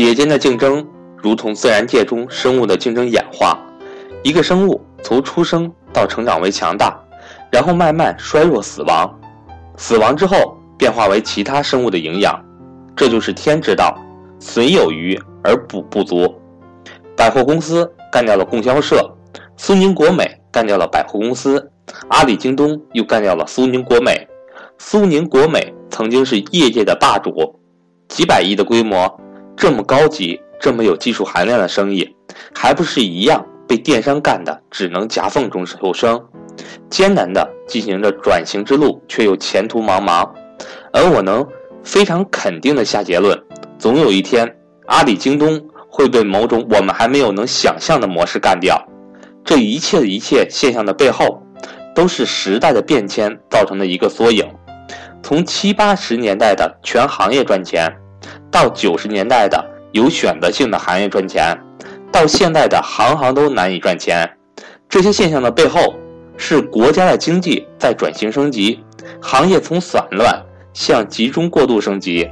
企业间的竞争如同自然界中生物的竞争演化，一个生物从出生到成长为强大，然后慢慢衰弱死亡，死亡之后变化为其他生物的营养，这就是天之道，损有余而补不足。百货公司干掉了供销社，苏宁国美干掉了百货公司，阿里、京东又干掉了苏宁国美。苏宁国美曾经是业界的霸主，几百亿的规模。这么高级、这么有技术含量的生意，还不是一样被电商干的，只能夹缝中求生，艰难的进行着转型之路，却又前途茫茫。而我能非常肯定的下结论：总有一天，阿里、京东会被某种我们还没有能想象的模式干掉。这一切的一切现象的背后，都是时代的变迁造成的一个缩影。从七八十年代的全行业赚钱。到九十年代的有选择性的行业赚钱，到现在的行行都难以赚钱，这些现象的背后是国家的经济在转型升级，行业从散乱向集中过度升级。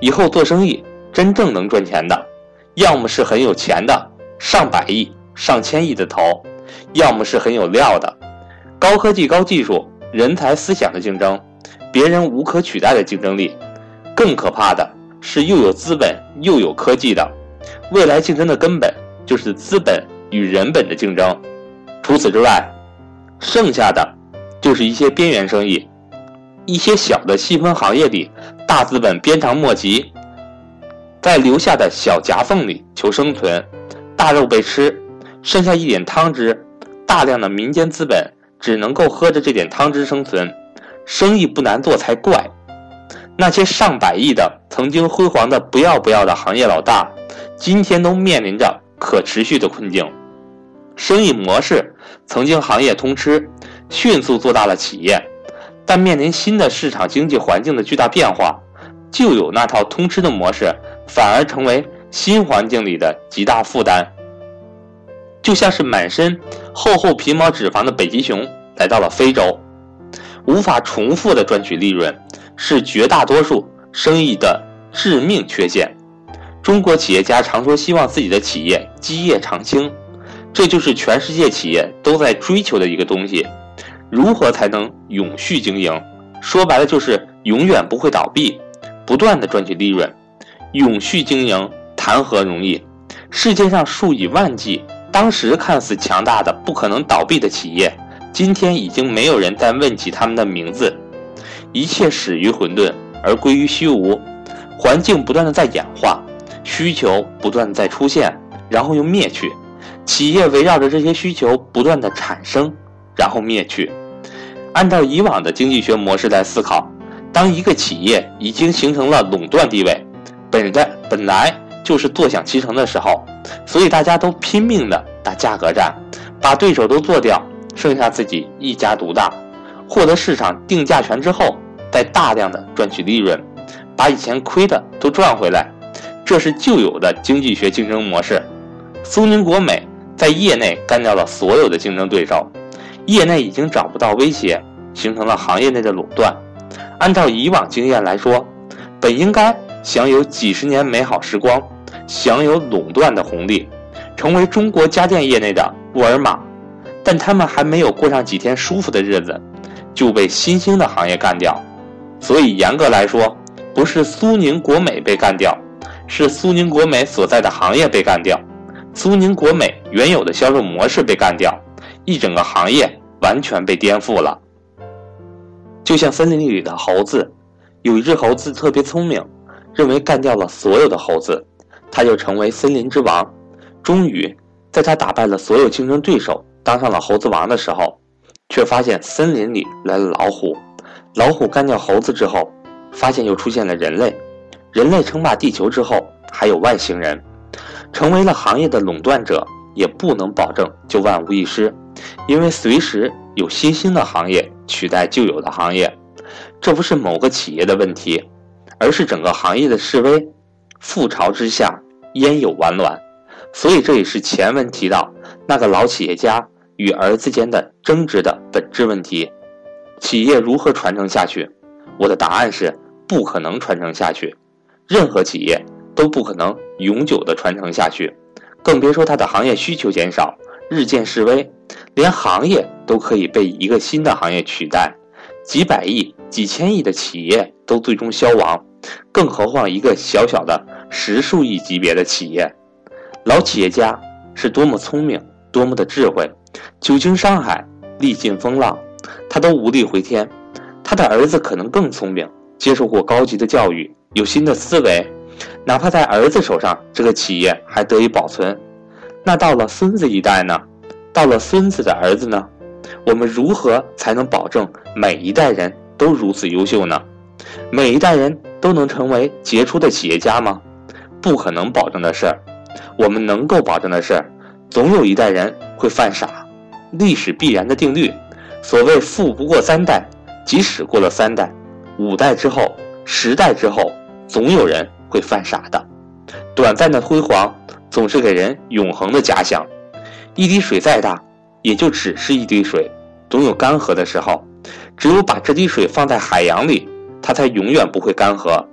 以后做生意真正能赚钱的，要么是很有钱的上百亿、上千亿的头，要么是很有料的高科技、高技术、人才、思想的竞争，别人无可取代的竞争力。更可怕的。是又有资本又有科技的，未来竞争的根本就是资本与人本的竞争。除此之外，剩下的就是一些边缘生意，一些小的细分行业里，大资本鞭长莫及，在留下的小夹缝里求生存，大肉被吃，剩下一点汤汁，大量的民间资本只能够喝着这点汤汁生存，生意不难做才怪。那些上百亿的、曾经辉煌的不要不要的行业老大，今天都面临着可持续的困境。生意模式曾经行业通吃，迅速做大了企业，但面临新的市场经济环境的巨大变化，旧有那套通吃的模式反而成为新环境里的极大负担。就像是满身厚厚皮毛脂肪的北极熊来到了非洲，无法重复的赚取利润。是绝大多数生意的致命缺陷。中国企业家常说希望自己的企业基业长青，这就是全世界企业都在追求的一个东西。如何才能永续经营？说白了就是永远不会倒闭，不断的赚取利润。永续经营谈何容易？世界上数以万计，当时看似强大的不可能倒闭的企业，今天已经没有人再问起他们的名字。一切始于混沌而归于虚无，环境不断的在演化，需求不断的在出现，然后又灭去，企业围绕着这些需求不断的产生，然后灭去。按照以往的经济学模式来思考，当一个企业已经形成了垄断地位，本在本来就是坐享其成的时候，所以大家都拼命的打价格战，把对手都做掉，剩下自己一家独大。获得市场定价权之后，再大量的赚取利润，把以前亏的都赚回来，这是旧有的经济学竞争模式。苏宁国美在业内干掉了所有的竞争对手，业内已经找不到威胁，形成了行业内的垄断。按照以往经验来说，本应该享有几十年美好时光，享有垄断的红利，成为中国家电业内的沃尔玛，但他们还没有过上几天舒服的日子。就被新兴的行业干掉，所以严格来说，不是苏宁国美被干掉，是苏宁国美所在的行业被干掉，苏宁国美原有的销售模式被干掉，一整个行业完全被颠覆了。就像森林里的猴子，有一只猴子特别聪明，认为干掉了所有的猴子，它就成为森林之王。终于，在他打败了所有竞争对手，当上了猴子王的时候。却发现森林里来了老虎，老虎干掉猴子之后，发现又出现了人类，人类称霸地球之后，还有外星人，成为了行业的垄断者，也不能保证就万无一失，因为随时有新兴的行业取代旧有的行业，这不是某个企业的问题，而是整个行业的示威。覆巢之下焉有完卵？所以这也是前文提到那个老企业家。与儿子间的争执的本质问题，企业如何传承下去？我的答案是不可能传承下去。任何企业都不可能永久的传承下去，更别说它的行业需求减少，日渐式微，连行业都可以被一个新的行业取代，几百亿、几千亿的企业都最终消亡，更何况一个小小的十数亿级别的企业？老企业家是多么聪明，多么的智慧，久经商海，历尽风浪，他都无力回天。他的儿子可能更聪明，接受过高级的教育，有新的思维。哪怕在儿子手上，这个企业还得以保存，那到了孙子一代呢？到了孙子的儿子呢？我们如何才能保证每一代人都如此优秀呢？每一代人都能成为杰出的企业家吗？不可能保证的事儿。我们能够保证的是，总有一代人会犯傻。历史必然的定律，所谓“富不过三代”，即使过了三代、五代之后、十代之后，总有人。会犯傻的，短暂的辉煌总是给人永恒的假想。一滴水再大，也就只是一滴水，总有干涸的时候。只有把这滴水放在海洋里，它才永远不会干涸。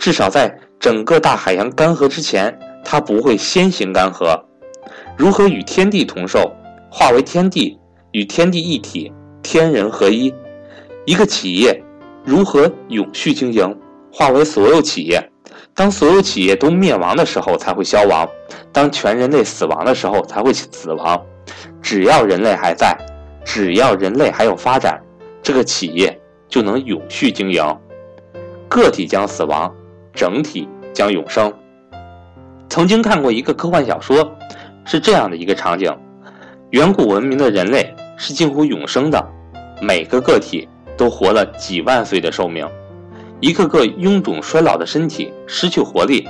至少在整个大海洋干涸之前，它不会先行干涸。如何与天地同寿，化为天地，与天地一体，天人合一？一个企业如何永续经营，化为所有企业？当所有企业都灭亡的时候，才会消亡；当全人类死亡的时候，才会死亡。只要人类还在，只要人类还有发展，这个企业就能永续经营。个体将死亡，整体将永生。曾经看过一个科幻小说，是这样的一个场景：远古文明的人类是近乎永生的，每个个体都活了几万岁的寿命。一个个臃肿衰老的身体失去活力，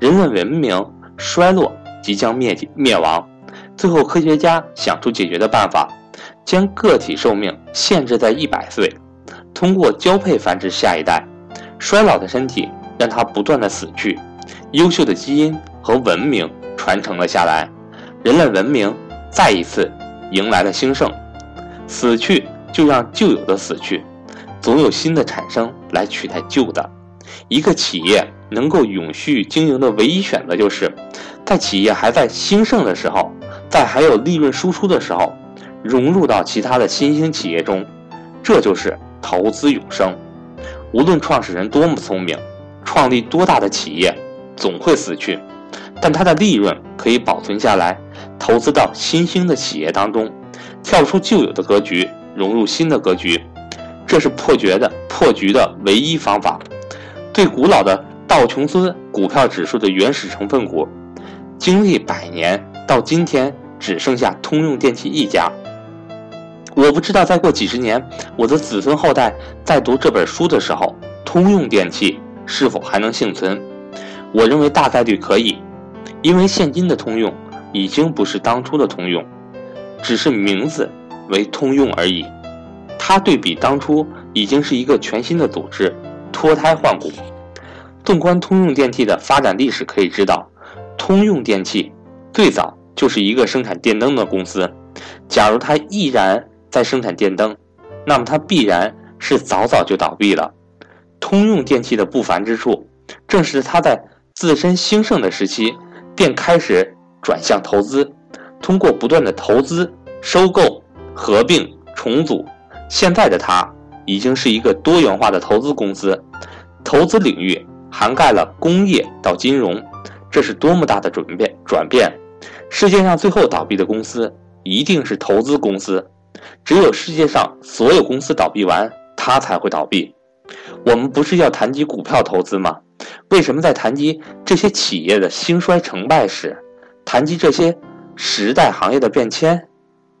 人类文明衰落，即将灭灭亡。最后，科学家想出解决的办法，将个体寿命限制在一百岁，通过交配繁殖下一代。衰老的身体让它不断的死去，优秀的基因和文明传承了下来，人类文明再一次迎来了兴盛。死去就让旧有的死去。总有新的产生来取代旧的。一个企业能够永续经营的唯一选择，就是在企业还在兴盛的时候，在还有利润输出的时候，融入到其他的新兴企业中。这就是投资永生。无论创始人多么聪明，创立多大的企业，总会死去，但他的利润可以保存下来，投资到新兴的企业当中，跳出旧有的格局，融入新的格局。这是破局的破局的唯一方法。对古老的道琼斯股票指数的原始成分股，经历百年，到今天只剩下通用电气一家。我不知道再过几十年，我的子孙后代在读这本书的时候，通用电气是否还能幸存？我认为大概率可以，因为现今的通用已经不是当初的通用，只是名字为通用而已。它对比当初已经是一个全新的组织，脱胎换骨。纵观通用电气的发展历史，可以知道，通用电气最早就是一个生产电灯的公司。假如它依然在生产电灯，那么它必然是早早就倒闭了。通用电气的不凡之处，正是它在自身兴盛的时期便开始转向投资，通过不断的投资、收购、合并、重组。现在的它已经是一个多元化的投资公司，投资领域涵盖了工业到金融，这是多么大的转变！转变，世界上最后倒闭的公司一定是投资公司，只有世界上所有公司倒闭完，它才会倒闭。我们不是要谈及股票投资吗？为什么在谈及这些企业的兴衰成败时，谈及这些时代行业的变迁，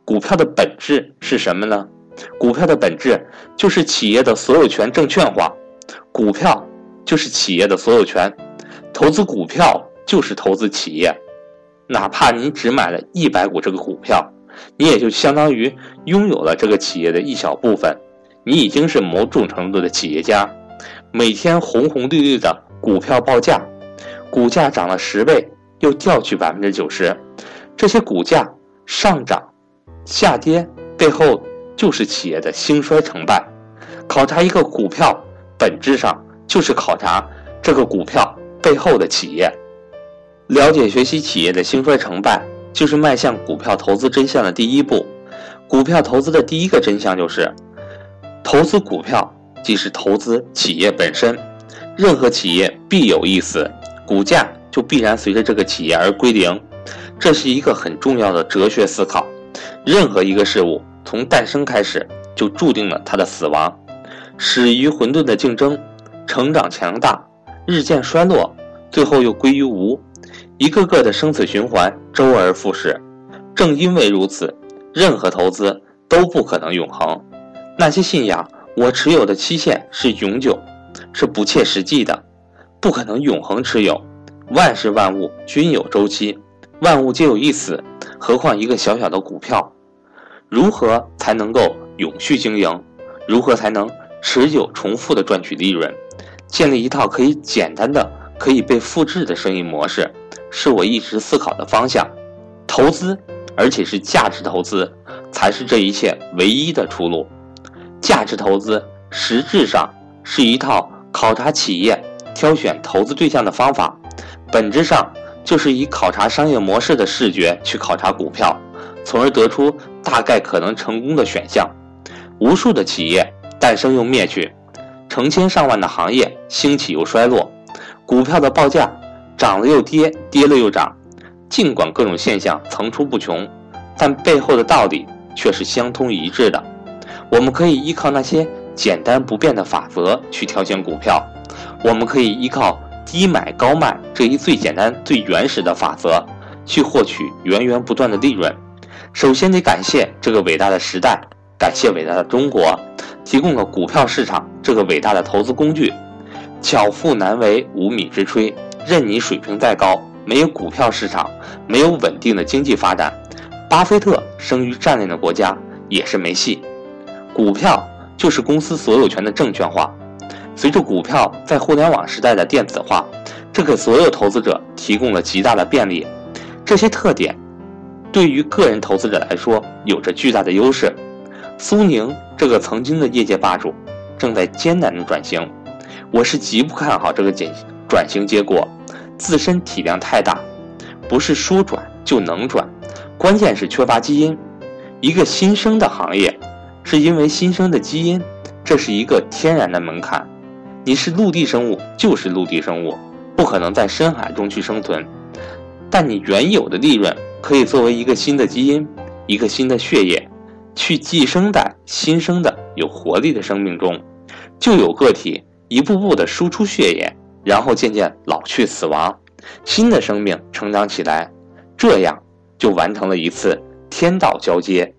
股票的本质是什么呢？股票的本质就是企业的所有权证券化，股票就是企业的所有权，投资股票就是投资企业，哪怕你只买了一百股这个股票，你也就相当于拥有了这个企业的一小部分，你已经是某种程度的企业家。每天红红绿绿的股票报价，股价涨了十倍又掉去百分之九十，这些股价上涨、下跌背后。就是企业的兴衰成败，考察一个股票，本质上就是考察这个股票背后的企业。了解学习企业的兴衰成败，就是迈向股票投资真相的第一步。股票投资的第一个真相就是，投资股票即是投资企业本身。任何企业必有一死，股价就必然随着这个企业而归零。这是一个很重要的哲学思考。任何一个事物从诞生开始，就注定了它的死亡。始于混沌的竞争，成长强大，日渐衰落，最后又归于无。一个个的生死循环，周而复始。正因为如此，任何投资都不可能永恒。那些信仰我持有的期限是永久，是不切实际的，不可能永恒持有。万事万物均有周期，万物皆有一死，何况一个小小的股票？如何才能够永续经营？如何才能持久重复的赚取利润？建立一套可以简单的、可以被复制的生意模式？是我一直思考的方向，投资，而且是价值投资，才是这一切唯一的出路。价值投资实质上是一套考察企业、挑选投资对象的方法，本质上就是以考察商业模式的视觉去考察股票，从而得出大概可能成功的选项。无数的企业诞生又灭去，成千上万的行业兴起又衰落，股票的报价。涨了又跌，跌了又涨，尽管各种现象层出不穷，但背后的道理却是相通一致的。我们可以依靠那些简单不变的法则去挑选股票，我们可以依靠低买高卖这一最简单、最原始的法则去获取源源不断的利润。首先得感谢这个伟大的时代，感谢伟大的中国，提供了股票市场这个伟大的投资工具。巧妇难为无米之炊。任你水平再高，没有股票市场，没有稳定的经济发展，巴菲特生于战乱的国家也是没戏。股票就是公司所有权的证券化。随着股票在互联网时代的电子化，这给所有投资者提供了极大的便利。这些特点对于个人投资者来说有着巨大的优势。苏宁这个曾经的业界霸主正在艰难的转型，我是极不看好这个转转型结果。自身体量太大，不是说转就能转，关键是缺乏基因。一个新生的行业，是因为新生的基因，这是一个天然的门槛。你是陆地生物，就是陆地生物，不可能在深海中去生存。但你原有的利润可以作为一个新的基因，一个新的血液，去寄生在新生的有活力的生命中，就有个体一步步的输出血液。然后渐渐老去死亡，新的生命成长起来，这样就完成了一次天道交接。